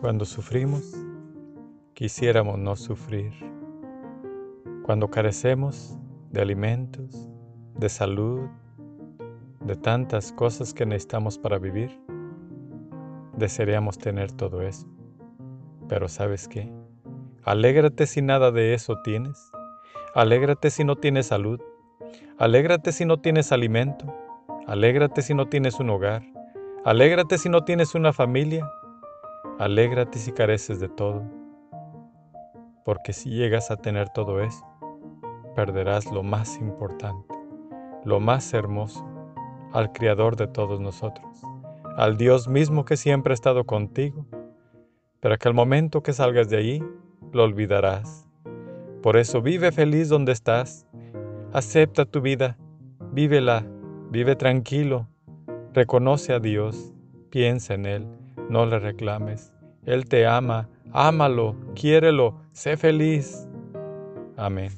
Cuando sufrimos, quisiéramos no sufrir. Cuando carecemos de alimentos, de salud, de tantas cosas que necesitamos para vivir, desearíamos tener todo eso. Pero ¿sabes qué? Alégrate si nada de eso tienes. Alégrate si no tienes salud. Alégrate si no tienes alimento. Alégrate si no tienes un hogar. Alégrate si no tienes una familia. Alégrate si careces de todo. Porque si llegas a tener todo eso, perderás lo más importante, lo más hermoso, al Creador de todos nosotros, al Dios mismo que siempre ha estado contigo, pero que al momento que salgas de allí, lo olvidarás. Por eso vive feliz donde estás, acepta tu vida, vívela, vive tranquilo, reconoce a Dios, piensa en Él, no le reclames. Él te ama, ámalo, quiérelo, sé feliz. Amén.